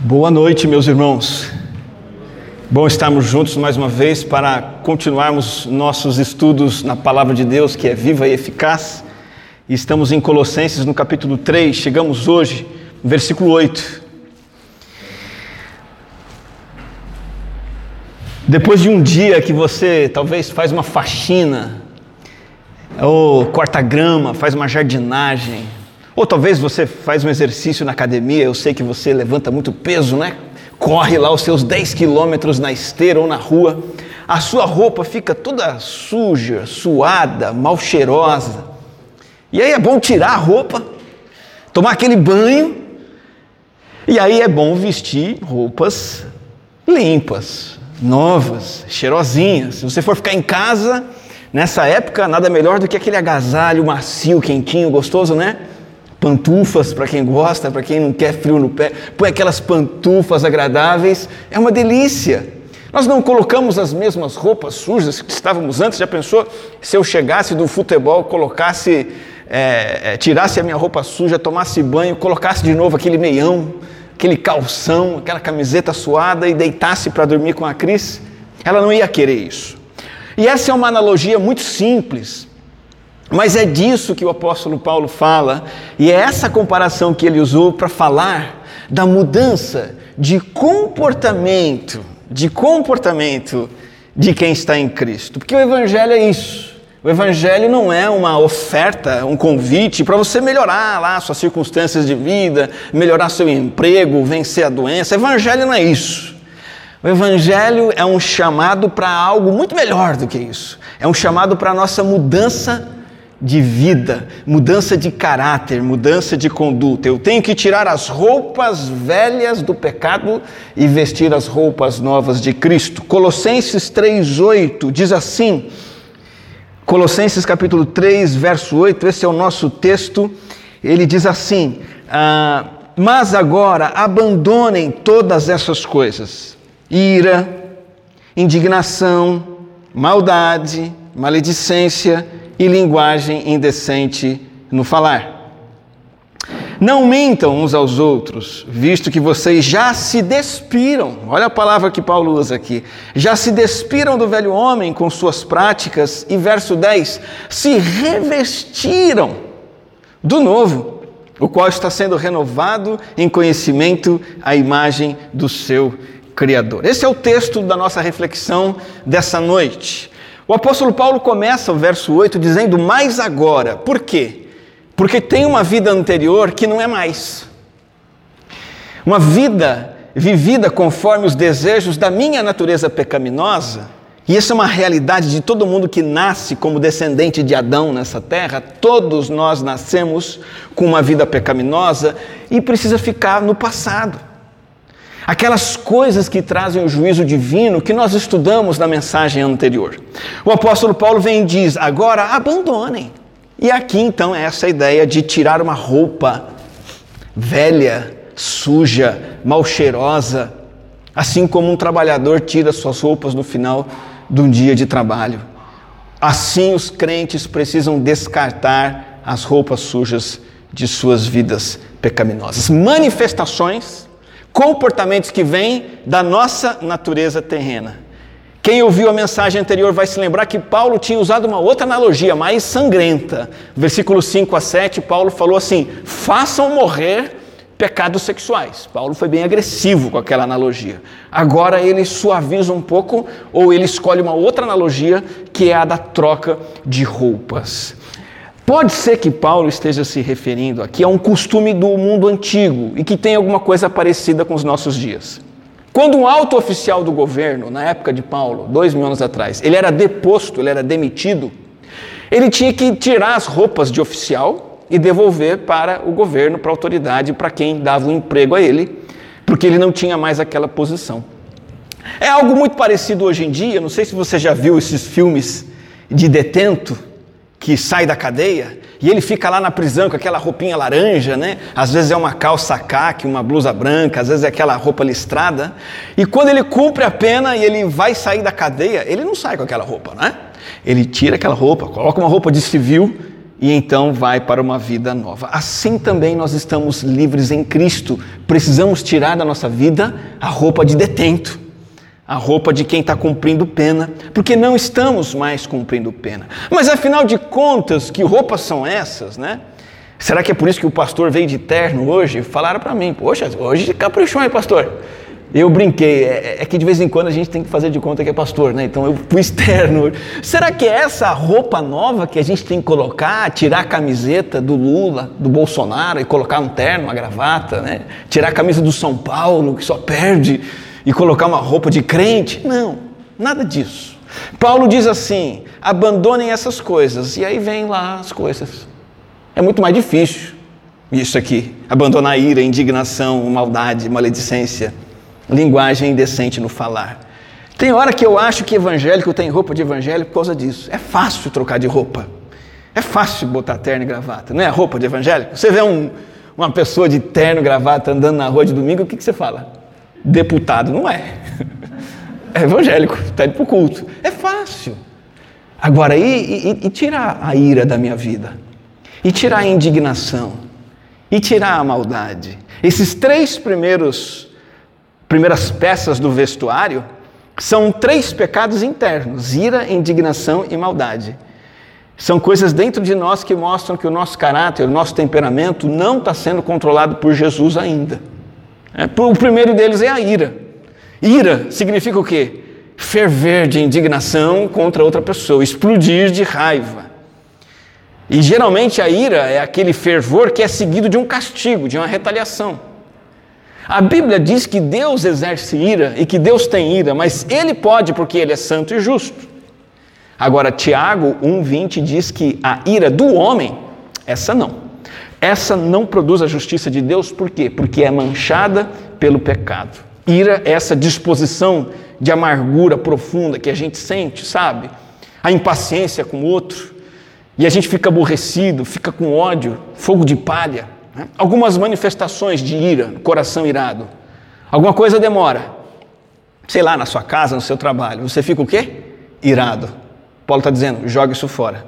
Boa noite, meus irmãos. Bom estarmos juntos mais uma vez para continuarmos nossos estudos na palavra de Deus, que é viva e eficaz. Estamos em Colossenses no capítulo 3, chegamos hoje versículo 8. Depois de um dia que você talvez faz uma faxina, ou corta grama, faz uma jardinagem, ou talvez você faz um exercício na academia, eu sei que você levanta muito peso, né? Corre lá os seus 10 quilômetros na esteira ou na rua, a sua roupa fica toda suja, suada, mal cheirosa. E aí é bom tirar a roupa, tomar aquele banho, e aí é bom vestir roupas limpas, novas, cheirosinhas. Se você for ficar em casa, nessa época, nada melhor do que aquele agasalho macio, quentinho, gostoso, né? Pantufas para quem gosta, para quem não quer frio no pé, põe aquelas pantufas agradáveis, é uma delícia. Nós não colocamos as mesmas roupas sujas que estávamos antes. Já pensou se eu chegasse do futebol, colocasse, é, é, tirasse a minha roupa suja, tomasse banho, colocasse de novo aquele meião, aquele calção, aquela camiseta suada e deitasse para dormir com a Cris? Ela não ia querer isso. E essa é uma analogia muito simples, mas é disso que o apóstolo Paulo fala, e é essa comparação que ele usou para falar da mudança de comportamento, de comportamento de quem está em Cristo. Porque o evangelho é isso. O evangelho não é uma oferta, um convite para você melhorar lá suas circunstâncias de vida, melhorar seu emprego, vencer a doença. O evangelho não é isso. O evangelho é um chamado para algo muito melhor do que isso. É um chamado para a nossa mudança de vida, mudança de caráter, mudança de conduta. Eu tenho que tirar as roupas velhas do pecado e vestir as roupas novas de Cristo. Colossenses 3:8 diz assim: Colossenses capítulo 3, verso 8, esse é o nosso texto. Ele diz assim: ah, Mas agora abandonem todas essas coisas: ira, indignação, maldade, maledicência e linguagem indecente no falar. Não mintam uns aos outros, visto que vocês já se despiram. Olha a palavra que Paulo usa aqui. Já se despiram do velho homem com suas práticas. E verso 10: se revestiram do novo, o qual está sendo renovado em conhecimento à imagem do seu Criador. Esse é o texto da nossa reflexão dessa noite. O apóstolo Paulo começa o verso 8 dizendo mais agora. Por quê? Porque tem uma vida anterior que não é mais. Uma vida vivida conforme os desejos da minha natureza pecaminosa. E isso é uma realidade de todo mundo que nasce como descendente de Adão nessa terra. Todos nós nascemos com uma vida pecaminosa e precisa ficar no passado aquelas coisas que trazem o juízo divino que nós estudamos na mensagem anterior. O apóstolo Paulo vem e diz: agora abandonem. E aqui então é essa ideia de tirar uma roupa velha, suja, mal cheirosa, assim como um trabalhador tira suas roupas no final de um dia de trabalho. Assim os crentes precisam descartar as roupas sujas de suas vidas pecaminosas. Manifestações comportamentos que vêm da nossa natureza terrena. Quem ouviu a mensagem anterior vai se lembrar que Paulo tinha usado uma outra analogia mais sangrenta. Versículo 5 a 7, Paulo falou assim: façam morrer pecados sexuais. Paulo foi bem agressivo com aquela analogia. Agora ele suaviza um pouco, ou ele escolhe uma outra analogia, que é a da troca de roupas. Pode ser que Paulo esteja se referindo aqui a um costume do mundo antigo e que tem alguma coisa parecida com os nossos dias. Quando um alto oficial do governo, na época de Paulo, dois mil anos atrás, ele era deposto, ele era demitido, ele tinha que tirar as roupas de oficial e devolver para o governo, para a autoridade, para quem dava o um emprego a ele, porque ele não tinha mais aquela posição. É algo muito parecido hoje em dia, não sei se você já viu esses filmes de detento, que sai da cadeia e ele fica lá na prisão com aquela roupinha laranja, né? Às vezes é uma calça caque, uma blusa branca, às vezes é aquela roupa listrada. E quando ele cumpre a pena e ele vai sair da cadeia, ele não sai com aquela roupa, né? Ele tira aquela roupa, coloca uma roupa de civil e então vai para uma vida nova. Assim também nós estamos livres em Cristo. Precisamos tirar da nossa vida a roupa de detento, a roupa de quem está cumprindo pena, porque não estamos mais cumprindo pena. Mas afinal de contas, que roupas são essas, né? Será que é por isso que o pastor veio de terno hoje? Falaram para mim, poxa, hoje caprichou, hein, pastor? Eu brinquei, é, é, que de vez em quando a gente tem que fazer de conta que é pastor, né? Então eu fui externo. Será que é essa roupa nova que a gente tem que colocar, tirar a camiseta do Lula, do Bolsonaro e colocar um terno, uma gravata, né? Tirar a camisa do São Paulo, que só perde, e colocar uma roupa de crente? Não, nada disso. Paulo diz assim: abandonem essas coisas, e aí vem lá as coisas. É muito mais difícil isso aqui, abandonar a ira, indignação, maldade, maledicência linguagem indecente no falar. Tem hora que eu acho que evangélico tem roupa de evangélico por causa disso. É fácil trocar de roupa. É fácil botar terno e gravata. Não é roupa de evangélico? Você vê um, uma pessoa de terno e gravata andando na rua de domingo, o que, que você fala? Deputado. Não é. É evangélico, está indo para o culto. É fácil. Agora, e, e, e tirar a ira da minha vida? E tirar a indignação? E tirar a maldade? Esses três primeiros primeiras peças do vestuário, são três pecados internos: ira, indignação e maldade. São coisas dentro de nós que mostram que o nosso caráter, o nosso temperamento não está sendo controlado por Jesus ainda. É, o primeiro deles é a ira. Ira significa o quê? Ferver de indignação contra outra pessoa, explodir de raiva. E geralmente a ira é aquele fervor que é seguido de um castigo, de uma retaliação. A Bíblia diz que Deus exerce ira e que Deus tem ira, mas Ele pode porque Ele é santo e justo. Agora, Tiago 1,20 diz que a ira do homem, essa não. Essa não produz a justiça de Deus, por quê? Porque é manchada pelo pecado. Ira é essa disposição de amargura profunda que a gente sente, sabe? A impaciência com o outro. E a gente fica aborrecido, fica com ódio, fogo de palha. Algumas manifestações de ira, coração irado. Alguma coisa demora. Sei lá, na sua casa, no seu trabalho. Você fica o quê? Irado. Paulo está dizendo, joga isso fora.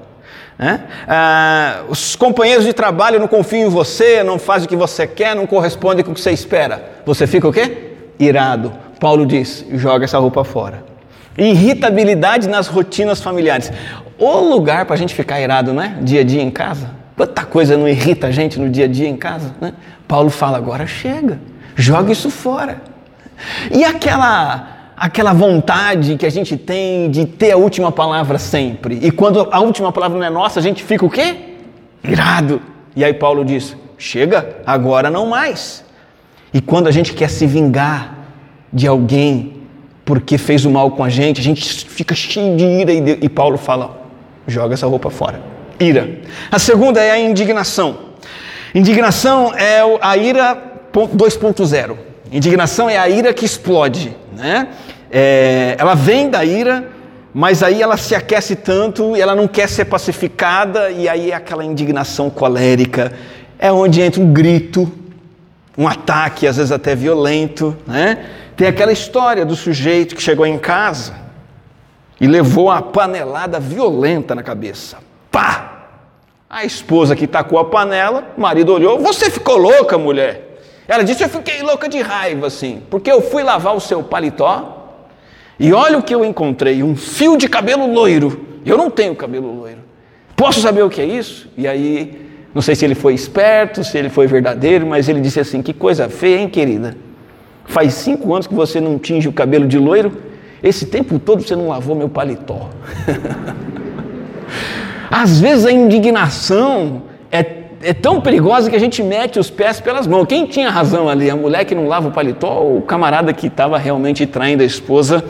Ah, os companheiros de trabalho não confiam em você, não fazem o que você quer, não correspondem com o que você espera. Você fica o quê? Irado. Paulo diz, joga essa roupa fora. Irritabilidade nas rotinas familiares. O lugar para a gente ficar irado, não é? Dia a dia em casa. Quanta coisa não irrita a gente no dia a dia em casa, né? Paulo fala: agora chega, joga isso fora. E aquela aquela vontade que a gente tem de ter a última palavra sempre. E quando a última palavra não é nossa, a gente fica o quê? Irado. E aí Paulo diz: chega, agora não mais. E quando a gente quer se vingar de alguém porque fez o mal com a gente, a gente fica cheio de ira e, e Paulo fala: joga essa roupa fora ira. A segunda é a indignação. Indignação é a ira 2.0. Indignação é a ira que explode. Né? É, ela vem da ira, mas aí ela se aquece tanto e ela não quer ser pacificada, e aí é aquela indignação colérica. É onde entra um grito, um ataque, às vezes até violento. Né? Tem aquela história do sujeito que chegou em casa e levou uma panelada violenta na cabeça. Pá! A esposa que tacou a panela, o marido olhou, você ficou louca, mulher? Ela disse, eu fiquei louca de raiva, assim, porque eu fui lavar o seu paletó e olha o que eu encontrei, um fio de cabelo loiro. Eu não tenho cabelo loiro. Posso saber o que é isso? E aí, não sei se ele foi esperto, se ele foi verdadeiro, mas ele disse assim, que coisa feia, hein, querida? Faz cinco anos que você não tinge o cabelo de loiro, esse tempo todo você não lavou meu paletó. Às vezes a indignação é, tão perigosa que a gente mete os pés pelas mãos. Quem tinha razão ali? A mulher que não lava o paletó ou o camarada que estava realmente traindo a esposa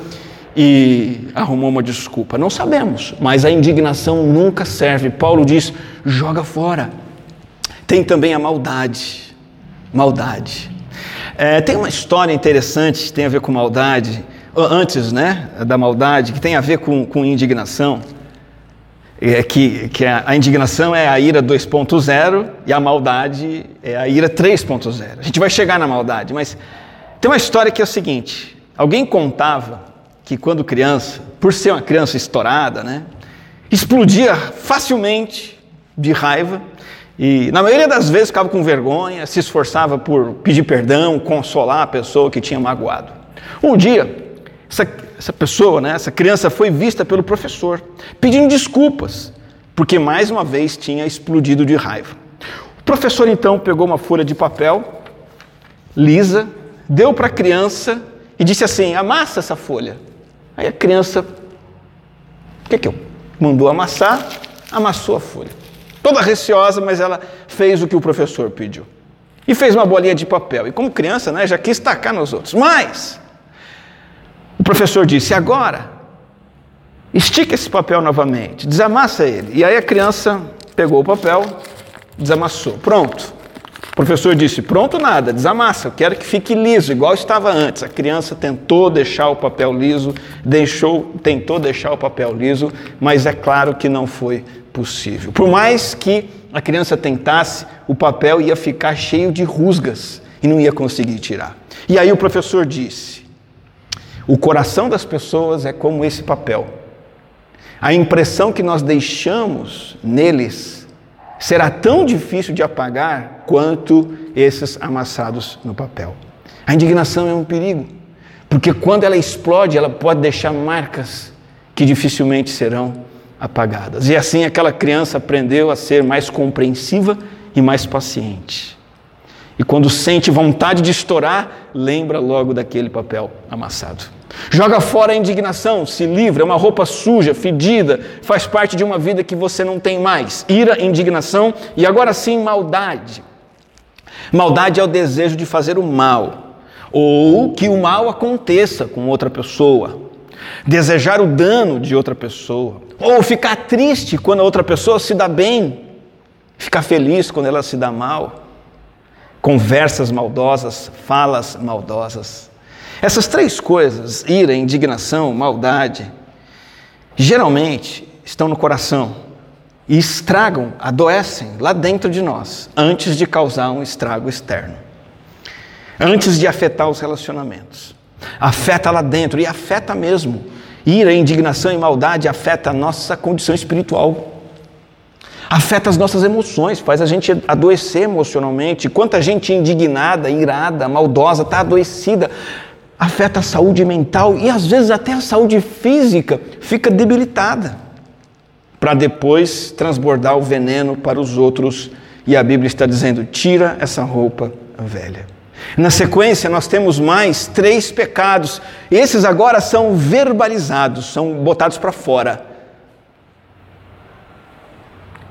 e arrumou uma desculpa? Não sabemos, mas a indignação nunca serve. Paulo diz: joga fora. Tem também a maldade. Maldade. É, tem uma história interessante que tem a ver com maldade, antes né, da maldade, que tem a ver com, com indignação é que, que a, indignação é a ira 2.0 e a maldade é a ira 3.0. A gente vai chegar na maldade, mas tem uma história que é o seguinte: alguém contava que quando criança, por ser uma criança estourada, né, explodia facilmente de raiva e, na maioria das vezes, ficava com vergonha, se esforçava por pedir perdão, consolar a pessoa que tinha magoado. Um dia, essa, essa pessoa, né, essa criança foi vista pelo professor, pedindo desculpas, porque mais uma vez tinha explodido de raiva. O professor então pegou uma folha de papel lisa, deu para a criança e disse assim: amassa essa folha. Aí a criança, o que que eu? Mandou amassar, amassou a folha. Toda receosa, mas ela fez o que o professor pediu. E fez uma bolinha de papel. E como criança, né, já quis tacar nos outros. Mas o professor disse: agora, estica esse papel novamente, desamassa ele. E aí a criança pegou o papel, desamassou. Pronto. O professor disse: Pronto, nada, desamassa, eu quero que fique liso, igual estava antes. A criança tentou deixar o papel liso, deixou, tentou deixar o papel liso, mas é claro que não foi possível. Por mais que a criança tentasse, o papel ia ficar cheio de rusgas e não ia conseguir tirar. E aí o professor disse: O coração das pessoas é como esse papel. A impressão que nós deixamos neles será tão difícil de apagar quanto esses amassados no papel. A indignação é um perigo, porque quando ela explode, ela pode deixar marcas que dificilmente serão apagadas. E assim aquela criança aprendeu a ser mais compreensiva e mais paciente. E quando sente vontade de estourar, lembra logo daquele papel amassado. Joga fora a indignação, se livra, é uma roupa suja, fedida, faz parte de uma vida que você não tem mais. Ira, indignação e agora sim maldade. Maldade é o desejo de fazer o mal, ou que o mal aconteça com outra pessoa. Desejar o dano de outra pessoa, ou ficar triste quando a outra pessoa se dá bem, ficar feliz quando ela se dá mal. Conversas maldosas, falas maldosas. Essas três coisas, ira, indignação, maldade, geralmente estão no coração e estragam, adoecem lá dentro de nós, antes de causar um estrago externo, antes de afetar os relacionamentos. Afeta lá dentro e afeta mesmo. Ira, indignação e maldade afeta a nossa condição espiritual. Afeta as nossas emoções, faz a gente adoecer emocionalmente. Quanta gente indignada, irada, maldosa, está adoecida afeta a saúde mental e às vezes até a saúde física fica debilitada, para depois transbordar o veneno para os outros. E a Bíblia está dizendo: tira essa roupa velha. Na sequência, nós temos mais três pecados. Esses agora são verbalizados, são botados para fora.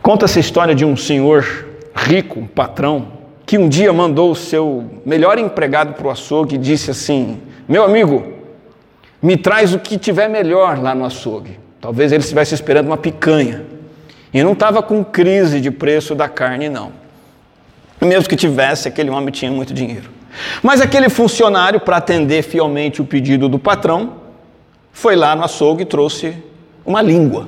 Conta essa história de um senhor rico, um patrão, que um dia mandou o seu melhor empregado para o açougue e disse assim: meu amigo, me traz o que tiver melhor lá no açougue. Talvez ele estivesse esperando uma picanha. E não estava com crise de preço da carne, não. Mesmo que tivesse, aquele homem tinha muito dinheiro. Mas aquele funcionário, para atender fielmente o pedido do patrão, foi lá no açougue e trouxe uma língua.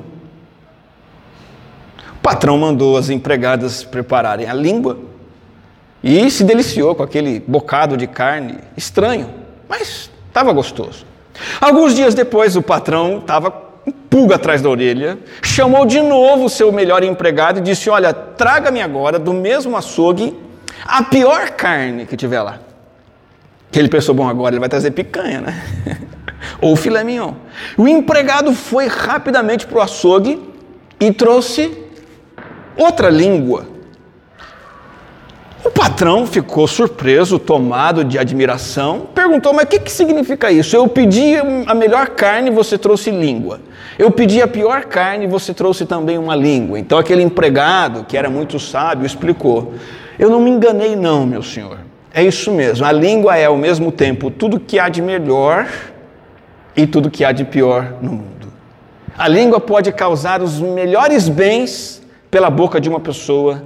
Patrão mandou as empregadas prepararem a língua e se deliciou com aquele bocado de carne estranho. Mas estava gostoso. Alguns dias depois, o patrão estava com pulga atrás da orelha, chamou de novo o seu melhor empregado e disse: Olha, traga-me agora do mesmo açougue a pior carne que tiver lá. Ele pensou: Bom, agora ele vai trazer picanha, né? Ou filé mignon. O empregado foi rapidamente para o açougue e trouxe outra língua o patrão ficou surpreso, tomado de admiração, perguntou: Mas o que, que significa isso? Eu pedi a melhor carne, você trouxe língua. Eu pedi a pior carne, você trouxe também uma língua. Então aquele empregado, que era muito sábio, explicou: Eu não me enganei, não, meu senhor. É isso mesmo. A língua é ao mesmo tempo tudo que há de melhor e tudo que há de pior no mundo. A língua pode causar os melhores bens pela boca de uma pessoa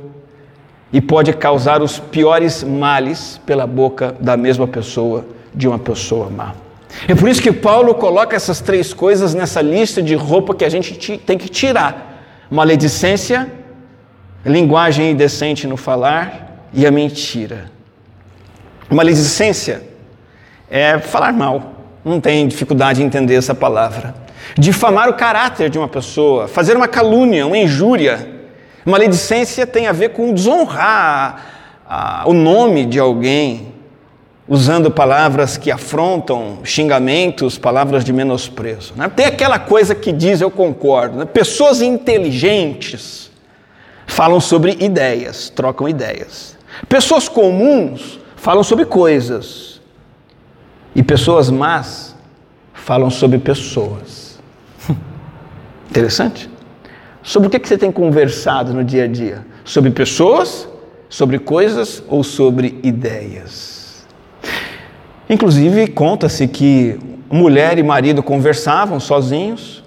e pode causar os piores males pela boca da mesma pessoa, de uma pessoa má. É por isso que Paulo coloca essas três coisas nessa lista de roupa que a gente tem que tirar: maledicência, linguagem indecente no falar e a mentira. Maledicência é falar mal, não tem dificuldade em entender essa palavra. Difamar o caráter de uma pessoa, fazer uma calúnia, uma injúria, Maledicência tem a ver com desonrar a, a, o nome de alguém, usando palavras que afrontam, xingamentos, palavras de menosprezo. Né? Tem aquela coisa que diz, eu concordo, né? pessoas inteligentes falam sobre ideias, trocam ideias. Pessoas comuns falam sobre coisas. E pessoas más falam sobre pessoas. Interessante? Sobre o que você tem conversado no dia a dia? Sobre pessoas, sobre coisas ou sobre ideias? Inclusive, conta-se que mulher e marido conversavam sozinhos,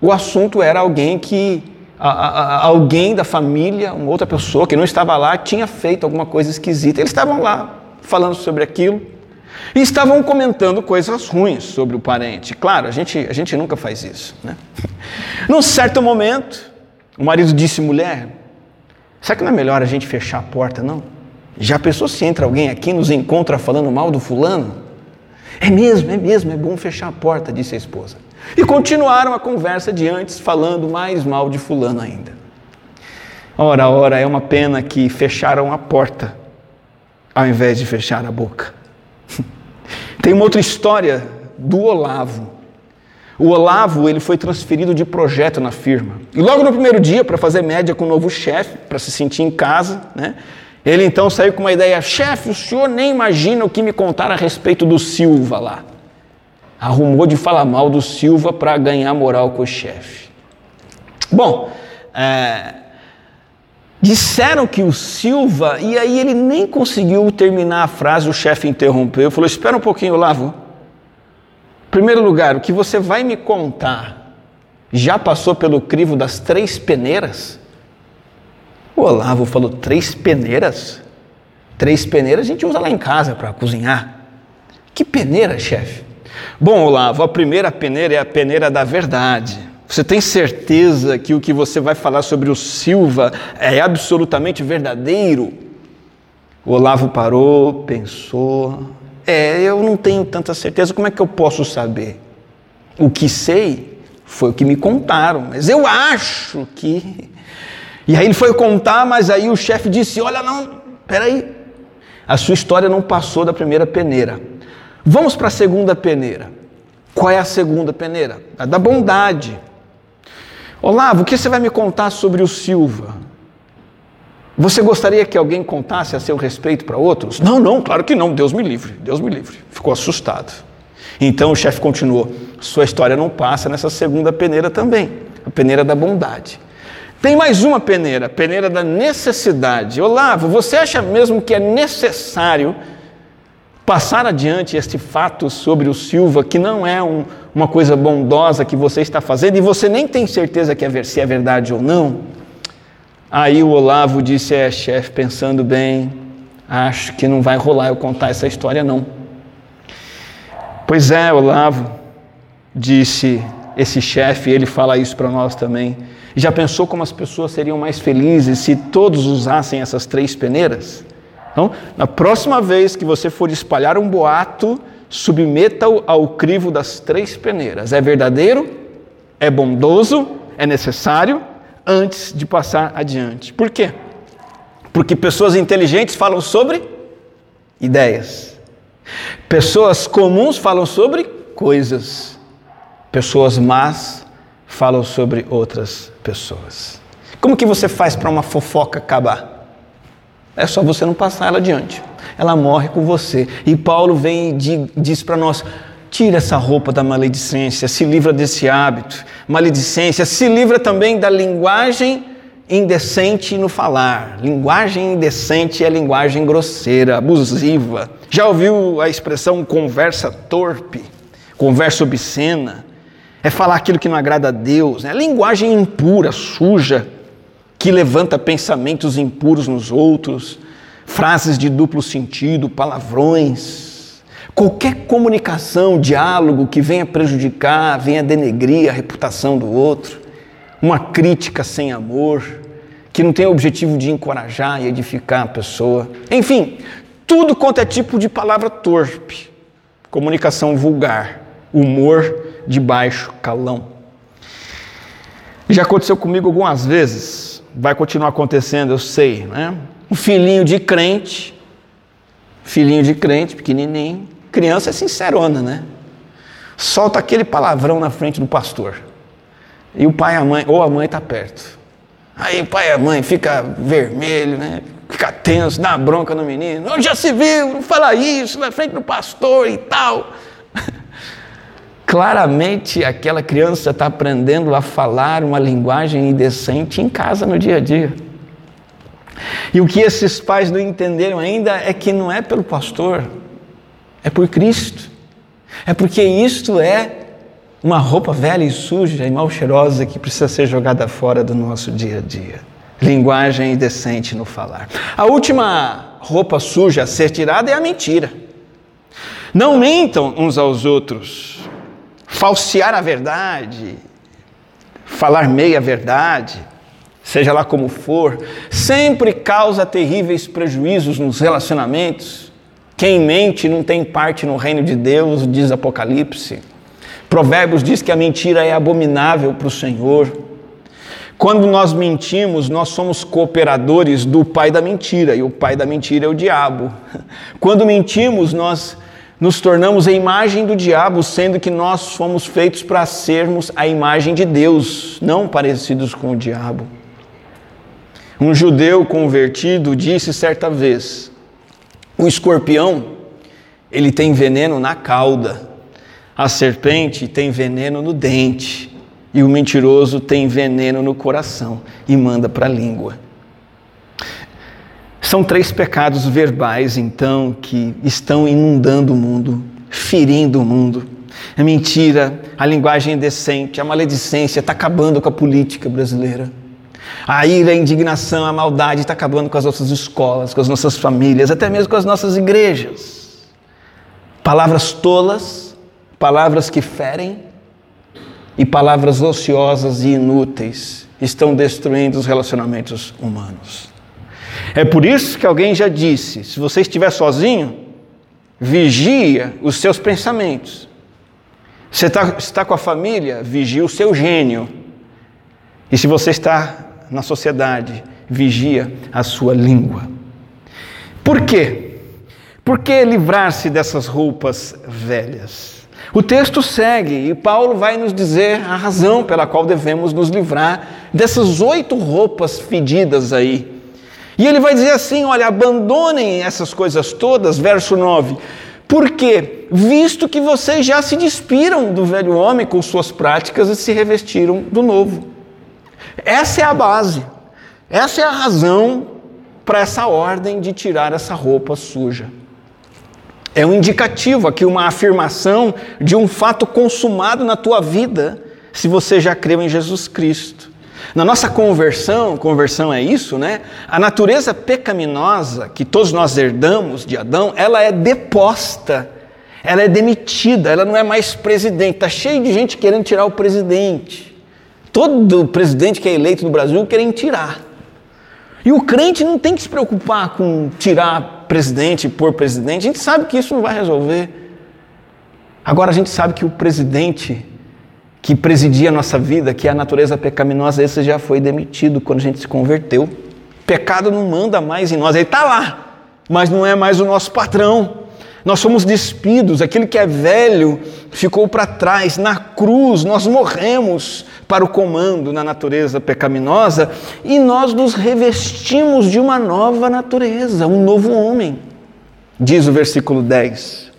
o assunto era alguém que a, a, alguém da família, uma outra pessoa que não estava lá, tinha feito alguma coisa esquisita. Eles estavam lá falando sobre aquilo e estavam comentando coisas ruins sobre o parente. Claro, a gente, a gente nunca faz isso. Né? Num certo momento, o marido disse: mulher, será que não é melhor a gente fechar a porta, não? Já pensou se entra alguém aqui e nos encontra falando mal do fulano? É mesmo, é mesmo, é bom fechar a porta, disse a esposa. E continuaram a conversa de antes, falando mais mal de Fulano ainda. Ora, ora, é uma pena que fecharam a porta ao invés de fechar a boca. Tem uma outra história do Olavo. O Olavo ele foi transferido de projeto na firma. E logo no primeiro dia, para fazer média com o novo chefe, para se sentir em casa, né? ele então saiu com uma ideia: chefe, o senhor nem imagina o que me contaram a respeito do Silva lá arrumou de falar mal do Silva para ganhar moral com o chefe. Bom, é, disseram que o Silva, e aí ele nem conseguiu terminar a frase, o chefe interrompeu, falou: Espera um pouquinho, Olavo. Primeiro lugar, o que você vai me contar já passou pelo crivo das três peneiras? O Olavo falou: Três peneiras? Três peneiras a gente usa lá em casa para cozinhar. Que peneira, chefe? Bom, Olavo, a primeira peneira é a peneira da verdade. Você tem certeza que o que você vai falar sobre o Silva é absolutamente verdadeiro? O Olavo parou, pensou. É, eu não tenho tanta certeza, como é que eu posso saber? O que sei foi o que me contaram, mas eu acho que. E aí ele foi contar, mas aí o chefe disse: Olha, não, peraí, a sua história não passou da primeira peneira. Vamos para a segunda peneira. Qual é a segunda peneira? A da bondade. Olavo, o que você vai me contar sobre o Silva? Você gostaria que alguém contasse a seu respeito para outros? Não, não, claro que não, Deus me livre, Deus me livre. Ficou assustado. Então o chefe continuou: Sua história não passa nessa segunda peneira também, a peneira da bondade. Tem mais uma peneira, a peneira da necessidade. Olavo, você acha mesmo que é necessário passar adiante este fato sobre o Silva, que não é um, uma coisa bondosa que você está fazendo e você nem tem certeza que é, se é verdade ou não. Aí o Olavo disse: É, chefe, pensando bem, acho que não vai rolar eu contar essa história, não. Pois é, Olavo, disse esse chefe, ele fala isso para nós também. Já pensou como as pessoas seriam mais felizes se todos usassem essas três peneiras? Então, na próxima vez que você for espalhar um boato, submeta-o ao crivo das três peneiras. É verdadeiro? É bondoso? É necessário? Antes de passar adiante. Por quê? Porque pessoas inteligentes falam sobre ideias. Pessoas comuns falam sobre coisas. Pessoas más falam sobre outras pessoas. Como que você faz para uma fofoca acabar? É só você não passar ela adiante. Ela morre com você. E Paulo vem e diz para nós: tira essa roupa da maledicência, se livra desse hábito. Maledicência, se livra também da linguagem indecente no falar. Linguagem indecente é linguagem grosseira, abusiva. Já ouviu a expressão conversa torpe, conversa obscena? É falar aquilo que não agrada a Deus, né? linguagem impura, suja que levanta pensamentos impuros nos outros, frases de duplo sentido, palavrões. Qualquer comunicação, diálogo que venha prejudicar, venha denegrir a reputação do outro, uma crítica sem amor, que não tem o objetivo de encorajar e edificar a pessoa. Enfim, tudo quanto é tipo de palavra torpe, comunicação vulgar, humor de baixo calão. Já aconteceu comigo algumas vezes vai continuar acontecendo, eu sei, né? Um filhinho de crente, filhinho de crente, pequenininho, criança é sincerona, né? Solta aquele palavrão na frente do pastor. E o pai e a mãe, ou a mãe está perto. Aí o pai e a mãe fica vermelho, né? Fica tenso, dá bronca no menino. Onde já se viu, não fala isso na frente do pastor e tal. Claramente aquela criança está aprendendo a falar uma linguagem indecente em casa no dia a dia. E o que esses pais não entenderam ainda é que não é pelo pastor, é por Cristo. É porque isto é uma roupa velha e suja e mal cheirosa que precisa ser jogada fora do nosso dia a dia. Linguagem indecente no falar. A última roupa suja a ser tirada é a mentira. Não mintam uns aos outros. Falsear a verdade, falar meia verdade, seja lá como for, sempre causa terríveis prejuízos nos relacionamentos. Quem mente não tem parte no reino de Deus, diz Apocalipse. Provérbios diz que a mentira é abominável para o Senhor. Quando nós mentimos, nós somos cooperadores do pai da mentira, e o pai da mentira é o diabo. Quando mentimos, nós nos tornamos a imagem do diabo, sendo que nós fomos feitos para sermos a imagem de Deus, não parecidos com o diabo. Um judeu convertido disse certa vez: o escorpião, ele tem veneno na cauda. A serpente tem veneno no dente e o mentiroso tem veneno no coração e manda para a língua. São três pecados verbais, então, que estão inundando o mundo, ferindo o mundo. A mentira, a linguagem indecente, a maledicência está acabando com a política brasileira. A ira, a indignação, a maldade está acabando com as nossas escolas, com as nossas famílias, até mesmo com as nossas igrejas. Palavras tolas palavras que ferem e palavras ociosas e inúteis estão destruindo os relacionamentos humanos. É por isso que alguém já disse: se você estiver sozinho, vigia os seus pensamentos. Você está, está com a família, vigia o seu gênio. E se você está na sociedade, vigia a sua língua. Por quê? Por que livrar-se dessas roupas velhas? O texto segue e Paulo vai nos dizer a razão pela qual devemos nos livrar dessas oito roupas fedidas aí. E ele vai dizer assim: olha, abandonem essas coisas todas, verso 9. Porque, visto que vocês já se despiram do velho homem com suas práticas e se revestiram do novo. Essa é a base, essa é a razão para essa ordem de tirar essa roupa suja. É um indicativo aqui, uma afirmação de um fato consumado na tua vida, se você já creu em Jesus Cristo. Na nossa conversão, conversão é isso, né? A natureza pecaminosa que todos nós herdamos de Adão, ela é deposta, ela é demitida, ela não é mais presidente. Está cheio de gente querendo tirar o presidente. Todo presidente que é eleito no Brasil querem tirar. E o crente não tem que se preocupar com tirar presidente por presidente. A gente sabe que isso não vai resolver. Agora a gente sabe que o presidente que presidia a nossa vida, que é a natureza pecaminosa, esse já foi demitido quando a gente se converteu. Pecado não manda mais em nós, ele está lá, mas não é mais o nosso patrão. Nós somos despidos, aquilo que é velho ficou para trás. Na cruz, nós morremos para o comando na natureza pecaminosa e nós nos revestimos de uma nova natureza, um novo homem, diz o versículo 10.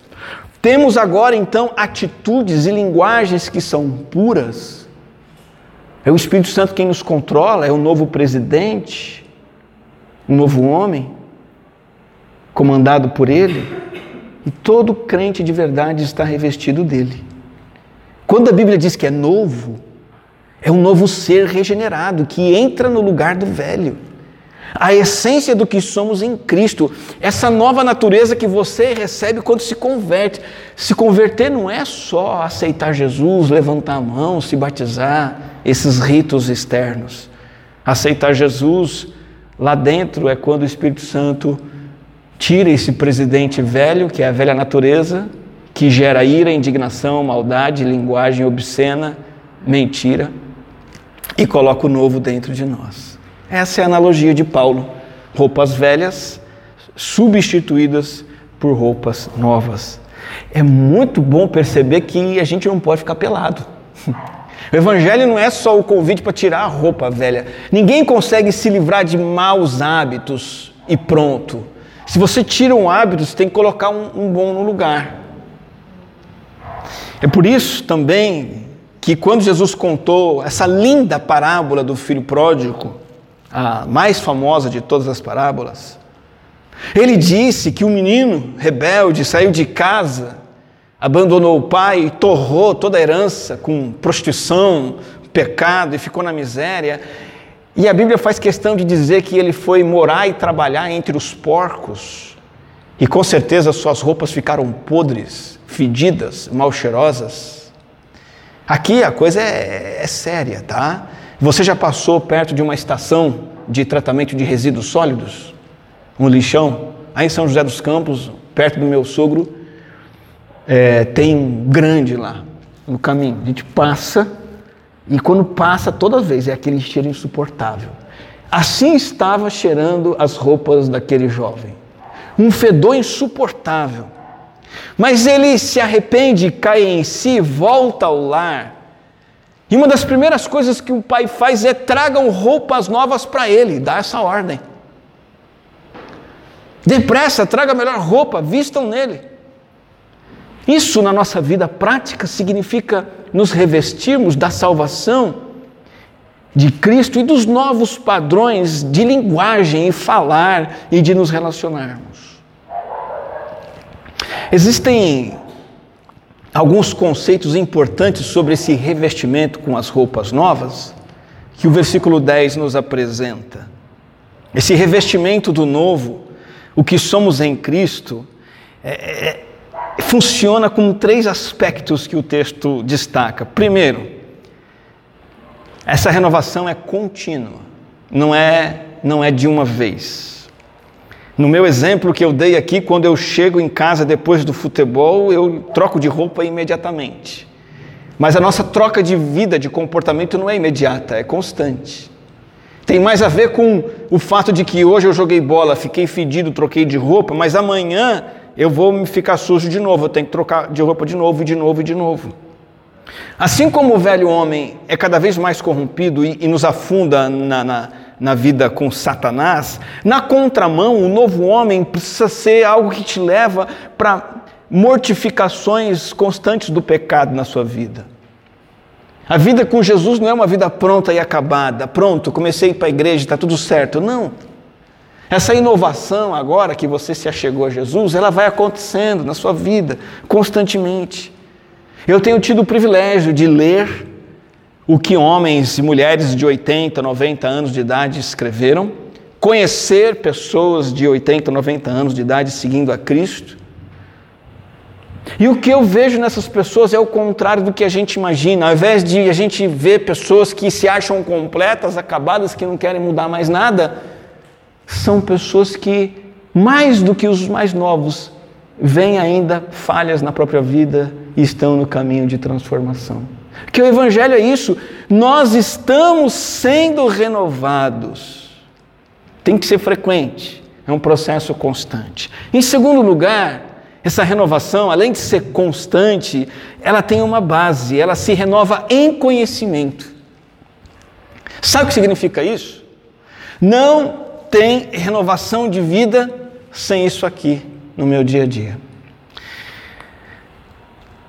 Temos agora então atitudes e linguagens que são puras. É o Espírito Santo quem nos controla, é o novo presidente, um novo homem, comandado por ele. E todo crente de verdade está revestido dele. Quando a Bíblia diz que é novo, é um novo ser regenerado que entra no lugar do velho. A essência do que somos em Cristo, essa nova natureza que você recebe quando se converte. Se converter não é só aceitar Jesus, levantar a mão, se batizar, esses ritos externos. Aceitar Jesus lá dentro é quando o Espírito Santo Tira esse presidente velho, que é a velha natureza, que gera ira, indignação, maldade, linguagem obscena, mentira, e coloca o novo dentro de nós. Essa é a analogia de Paulo. Roupas velhas substituídas por roupas novas. É muito bom perceber que a gente não pode ficar pelado. O Evangelho não é só o convite para tirar a roupa velha. Ninguém consegue se livrar de maus hábitos e pronto. Se você tira um hábito, você tem que colocar um, um bom no lugar. É por isso também que quando Jesus contou essa linda parábola do filho pródigo, a mais famosa de todas as parábolas, ele disse que o um menino rebelde saiu de casa, abandonou o pai e torrou toda a herança com prostituição, pecado e ficou na miséria. E a Bíblia faz questão de dizer que ele foi morar e trabalhar entre os porcos. E com certeza suas roupas ficaram podres, fedidas, mal cheirosas. Aqui a coisa é, é séria, tá? Você já passou perto de uma estação de tratamento de resíduos sólidos? Um lixão? Aí em São José dos Campos, perto do meu sogro, é, tem um grande lá no caminho. A gente passa e quando passa, toda vez é aquele cheiro insuportável. Assim estava cheirando as roupas daquele jovem. Um fedor insuportável. Mas ele se arrepende, cai em si, volta ao lar. E uma das primeiras coisas que o pai faz é tragam roupas novas para ele, dá essa ordem. Depressa, traga a melhor roupa, vistam nele. Isso na nossa vida prática significa nos revestirmos da salvação de Cristo e dos novos padrões de linguagem e falar e de nos relacionarmos. Existem alguns conceitos importantes sobre esse revestimento com as roupas novas que o versículo 10 nos apresenta. Esse revestimento do novo, o que somos em Cristo, é, é funciona com três aspectos que o texto destaca. Primeiro, essa renovação é contínua, não é, não é de uma vez. No meu exemplo que eu dei aqui, quando eu chego em casa depois do futebol, eu troco de roupa imediatamente. Mas a nossa troca de vida, de comportamento não é imediata, é constante. Tem mais a ver com o fato de que hoje eu joguei bola, fiquei fedido, troquei de roupa, mas amanhã eu vou me ficar sujo de novo, eu tenho que trocar de roupa de novo, e de novo, e de novo. Assim como o velho homem é cada vez mais corrompido e, e nos afunda na, na, na vida com Satanás, na contramão, o novo homem precisa ser algo que te leva para mortificações constantes do pecado na sua vida. A vida com Jesus não é uma vida pronta e acabada. Pronto, comecei para a igreja, está tudo certo. Não. Essa inovação agora que você se achegou a Jesus, ela vai acontecendo na sua vida constantemente. Eu tenho tido o privilégio de ler o que homens e mulheres de 80, 90 anos de idade escreveram, conhecer pessoas de 80, 90 anos de idade seguindo a Cristo. E o que eu vejo nessas pessoas é o contrário do que a gente imagina. Ao invés de a gente ver pessoas que se acham completas, acabadas, que não querem mudar mais nada, são pessoas que, mais do que os mais novos, veem ainda falhas na própria vida e estão no caminho de transformação. Que o Evangelho é isso, nós estamos sendo renovados. Tem que ser frequente, é um processo constante. Em segundo lugar, essa renovação, além de ser constante, ela tem uma base, ela se renova em conhecimento. Sabe o que significa isso? Não tem renovação de vida sem isso aqui no meu dia a dia.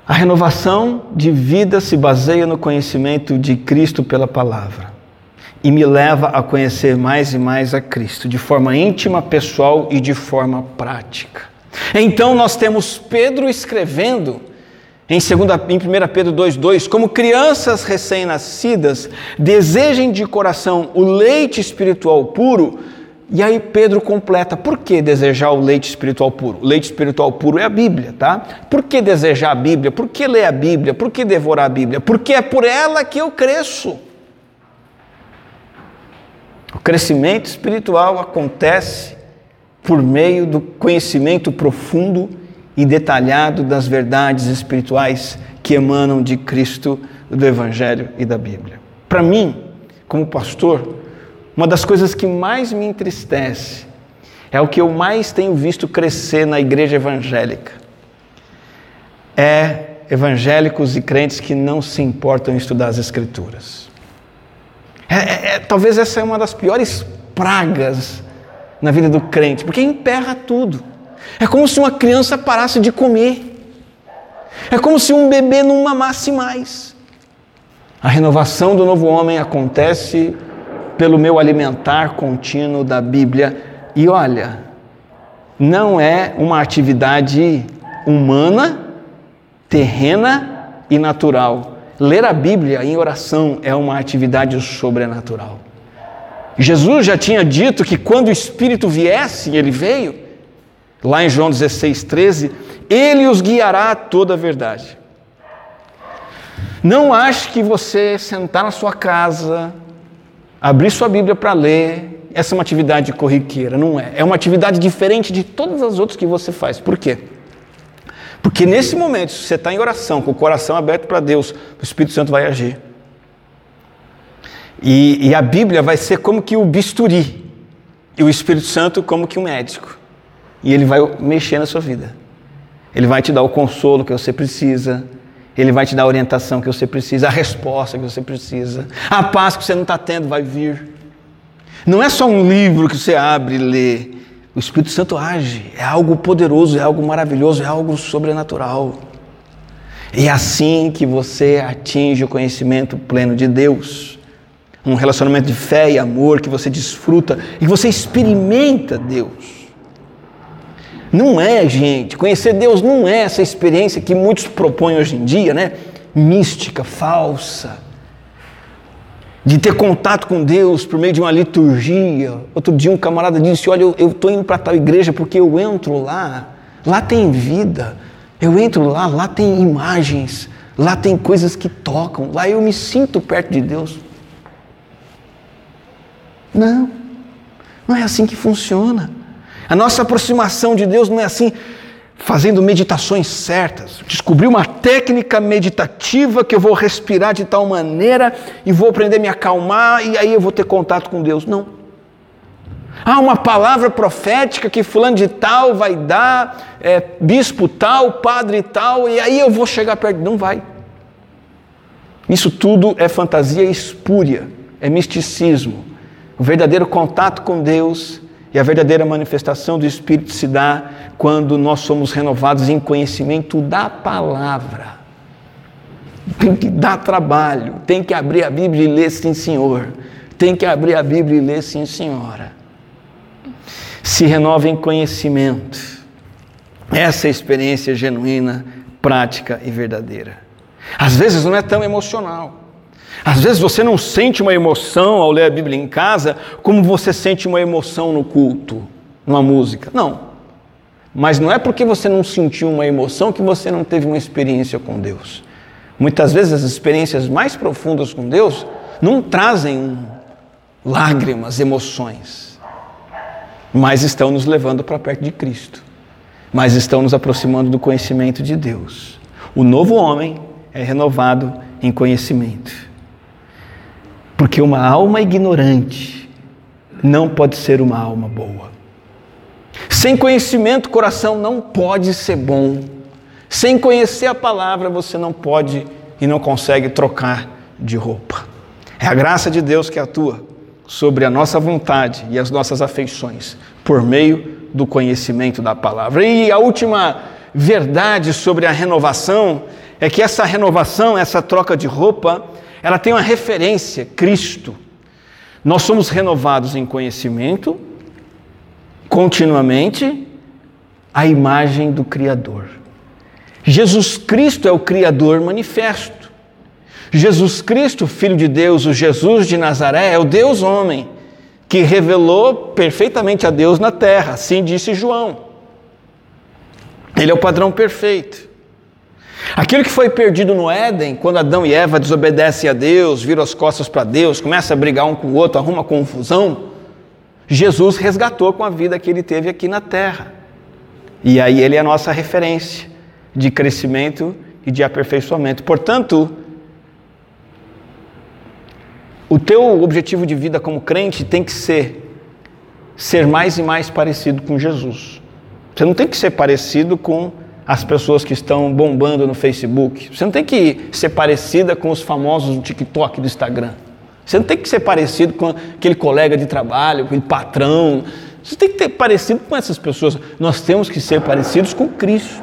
A renovação de vida se baseia no conhecimento de Cristo pela palavra e me leva a conhecer mais e mais a Cristo de forma íntima, pessoal e de forma prática. Então nós temos Pedro escrevendo em, segunda, em 1 Pedro 2,2, como crianças recém-nascidas, desejem de coração o leite espiritual puro, e aí Pedro completa: por que desejar o leite espiritual puro? O leite espiritual puro é a Bíblia, tá? Por que desejar a Bíblia? Por que ler a Bíblia? Por que devorar a Bíblia? Porque é por ela que eu cresço. O crescimento espiritual acontece por meio do conhecimento profundo e detalhado das verdades espirituais que emanam de Cristo, do Evangelho e da Bíblia. Para mim, como pastor, uma das coisas que mais me entristece é o que eu mais tenho visto crescer na igreja evangélica. É evangélicos e crentes que não se importam em estudar as Escrituras. É, é, é, talvez essa é uma das piores pragas na vida do crente, porque emperra tudo. É como se uma criança parasse de comer. É como se um bebê não mamasse mais. A renovação do novo homem acontece pelo meu alimentar contínuo da Bíblia. E olha, não é uma atividade humana, terrena e natural. Ler a Bíblia em oração é uma atividade sobrenatural. Jesus já tinha dito que quando o Espírito viesse, ele veio, lá em João 16, 13, ele os guiará a toda a verdade. Não ache que você sentar na sua casa, abrir sua Bíblia para ler, essa é uma atividade corriqueira, não é. É uma atividade diferente de todas as outras que você faz. Por quê? Porque nesse momento, se você está em oração, com o coração aberto para Deus, o Espírito Santo vai agir. E, e, a Bíblia vai ser como que o bisturi, e o Espírito Santo como que o médico. E ele vai mexer na sua vida. Ele vai te dar o consolo que você precisa, ele vai te dar a orientação que você precisa, a resposta que você precisa, a paz que você não está tendo vai vir. Não é só um livro que você abre e lê. O Espírito Santo age, é algo poderoso, é algo maravilhoso, é algo sobrenatural. E é assim que você atinge o conhecimento pleno de Deus um relacionamento de fé e amor que você desfruta e que você experimenta Deus. Não é, gente, conhecer Deus não é essa experiência que muitos propõem hoje em dia, né? Mística, falsa. De ter contato com Deus por meio de uma liturgia. Outro dia um camarada disse: Olha, eu estou indo para tal igreja porque eu entro lá, lá tem vida. Eu entro lá, lá tem imagens, lá tem coisas que tocam, lá eu me sinto perto de Deus. Não, não é assim que funciona. A nossa aproximação de Deus não é assim, fazendo meditações certas. Descobrir uma técnica meditativa que eu vou respirar de tal maneira e vou aprender a me acalmar e aí eu vou ter contato com Deus. Não. Há uma palavra profética que fulano de tal vai dar, é, bispo tal, padre tal, e aí eu vou chegar perto. Não vai. Isso tudo é fantasia espúria, é misticismo. O verdadeiro contato com Deus e a verdadeira manifestação do Espírito se dá quando nós somos renovados em conhecimento da palavra. Tem que dar trabalho, tem que abrir a Bíblia e ler, sim, senhor. Tem que abrir a Bíblia e ler, sim, senhora. Se renova em conhecimento. Essa é a experiência genuína, prática e verdadeira. Às vezes não é tão emocional. Às vezes você não sente uma emoção ao ler a Bíblia em casa como você sente uma emoção no culto, numa música. Não. Mas não é porque você não sentiu uma emoção que você não teve uma experiência com Deus. Muitas vezes as experiências mais profundas com Deus não trazem lágrimas, emoções, mas estão nos levando para perto de Cristo, mas estão nos aproximando do conhecimento de Deus. O novo homem é renovado em conhecimento. Porque uma alma ignorante não pode ser uma alma boa. Sem conhecimento, o coração não pode ser bom. Sem conhecer a palavra, você não pode e não consegue trocar de roupa. É a graça de Deus que atua sobre a nossa vontade e as nossas afeições por meio do conhecimento da palavra. E a última verdade sobre a renovação é que essa renovação, essa troca de roupa, ela tem uma referência, Cristo. Nós somos renovados em conhecimento, continuamente, a imagem do Criador. Jesus Cristo é o Criador manifesto. Jesus Cristo, Filho de Deus, o Jesus de Nazaré, é o Deus homem, que revelou perfeitamente a Deus na terra, assim disse João. Ele é o padrão perfeito. Aquilo que foi perdido no Éden, quando Adão e Eva desobedecem a Deus, viram as costas para Deus, começa a brigar um com o outro, arruma confusão, Jesus resgatou com a vida que ele teve aqui na terra. E aí ele é a nossa referência de crescimento e de aperfeiçoamento. Portanto, O teu objetivo de vida como crente tem que ser ser mais e mais parecido com Jesus. Você não tem que ser parecido com as pessoas que estão bombando no Facebook. Você não tem que ser parecida com os famosos do TikTok do Instagram. Você não tem que ser parecido com aquele colega de trabalho, aquele patrão. Você tem que ter parecido com essas pessoas. Nós temos que ser parecidos com Cristo.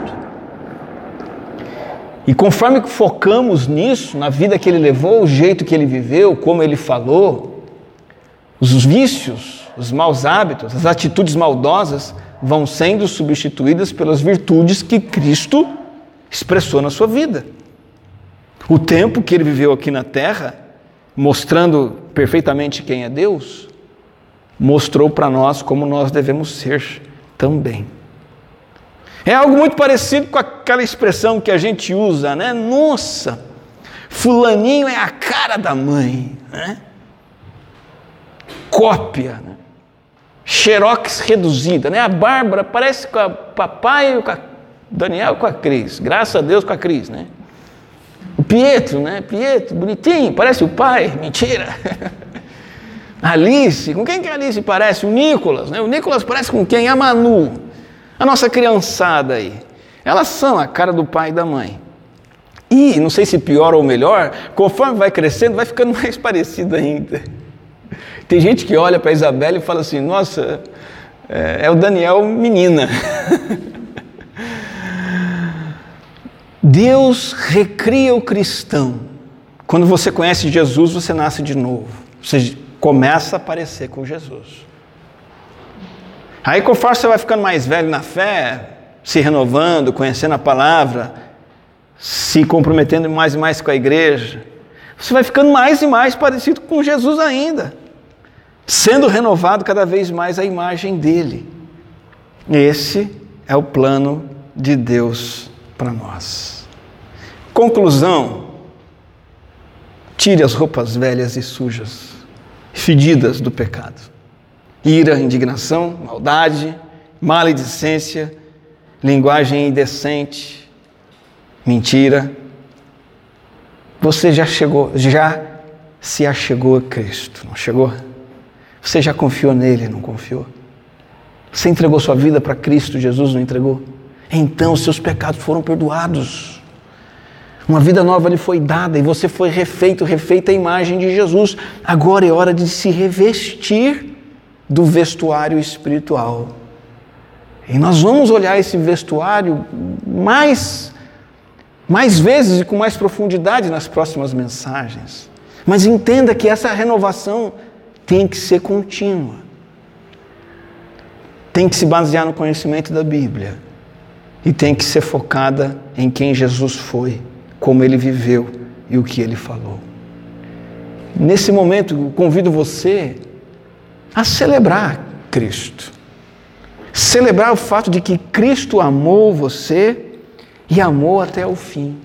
E conforme focamos nisso, na vida que ele levou, o jeito que ele viveu, como ele falou, os vícios, os maus hábitos, as atitudes maldosas vão sendo substituídas pelas virtudes que Cristo expressou na sua vida. O tempo que ele viveu aqui na terra, mostrando perfeitamente quem é Deus, mostrou para nós como nós devemos ser também. É algo muito parecido com aquela expressão que a gente usa, né? Nossa, fulaninho é a cara da mãe, né? Cópia, né? Xerox reduzida, né? A Bárbara parece com a papai, com a Daniel com a Cris, graças a Deus com a Cris, né? O Pietro, né? Pietro, bonitinho, parece o pai, mentira. Alice, com quem que a Alice parece? O Nicolas, né? O Nicolas parece com quem? A Manu, a nossa criançada aí. Elas são a cara do pai e da mãe. E, não sei se pior ou melhor, conforme vai crescendo, vai ficando mais parecido ainda. Tem gente que olha para Isabela e fala assim: nossa, é, é o Daniel menina. Deus recria o cristão. Quando você conhece Jesus, você nasce de novo. Você começa a parecer com Jesus. Aí, conforme você vai ficando mais velho na fé, se renovando, conhecendo a palavra, se comprometendo mais e mais com a igreja, você vai ficando mais e mais parecido com Jesus ainda sendo renovado cada vez mais a imagem dele. Esse é o plano de Deus para nós. Conclusão: tire as roupas velhas e sujas, fedidas do pecado. Ira, indignação, maldade, maledicência, linguagem indecente, mentira. Você já chegou, já se achegou a Cristo, não chegou? Você já confiou nele, não confiou? Você entregou sua vida para Cristo, Jesus não entregou? Então seus pecados foram perdoados. Uma vida nova lhe foi dada e você foi refeito, refeita a imagem de Jesus. Agora é hora de se revestir do vestuário espiritual. E nós vamos olhar esse vestuário mais, mais vezes e com mais profundidade nas próximas mensagens. Mas entenda que essa renovação tem que ser contínua. Tem que se basear no conhecimento da Bíblia. E tem que ser focada em quem Jesus foi, como ele viveu e o que ele falou. Nesse momento, convido você a celebrar Cristo. Celebrar o fato de que Cristo amou você e amou até o fim.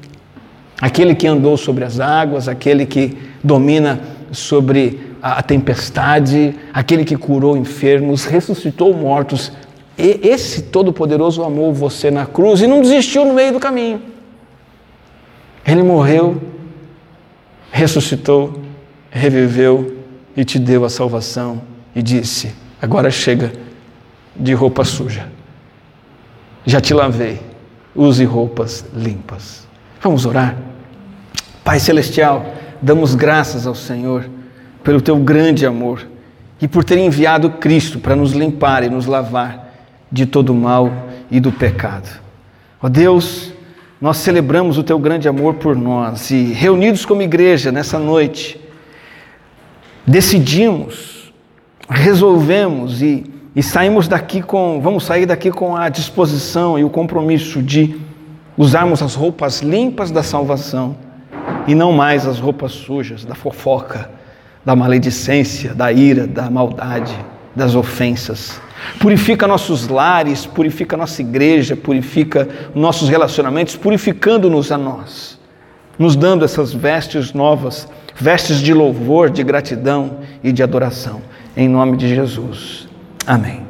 Aquele que andou sobre as águas, aquele que domina sobre a tempestade, aquele que curou enfermos, ressuscitou mortos. E esse Todo-Poderoso amou você na cruz e não desistiu no meio do caminho. Ele morreu, ressuscitou, reviveu e te deu a salvação e disse: Agora chega de roupa suja. Já te lavei, use roupas limpas. Vamos orar? Pai Celestial, damos graças ao Senhor pelo teu grande amor e por ter enviado Cristo para nos limpar e nos lavar de todo o mal e do pecado. Ó Deus, nós celebramos o teu grande amor por nós e, reunidos como igreja nessa noite, decidimos, resolvemos e, e saímos daqui com, vamos sair daqui com a disposição e o compromisso de usarmos as roupas limpas da salvação e não mais as roupas sujas da fofoca da maledicência, da ira, da maldade, das ofensas. Purifica nossos lares, purifica nossa igreja, purifica nossos relacionamentos, purificando-nos a nós, nos dando essas vestes novas, vestes de louvor, de gratidão e de adoração. Em nome de Jesus. Amém.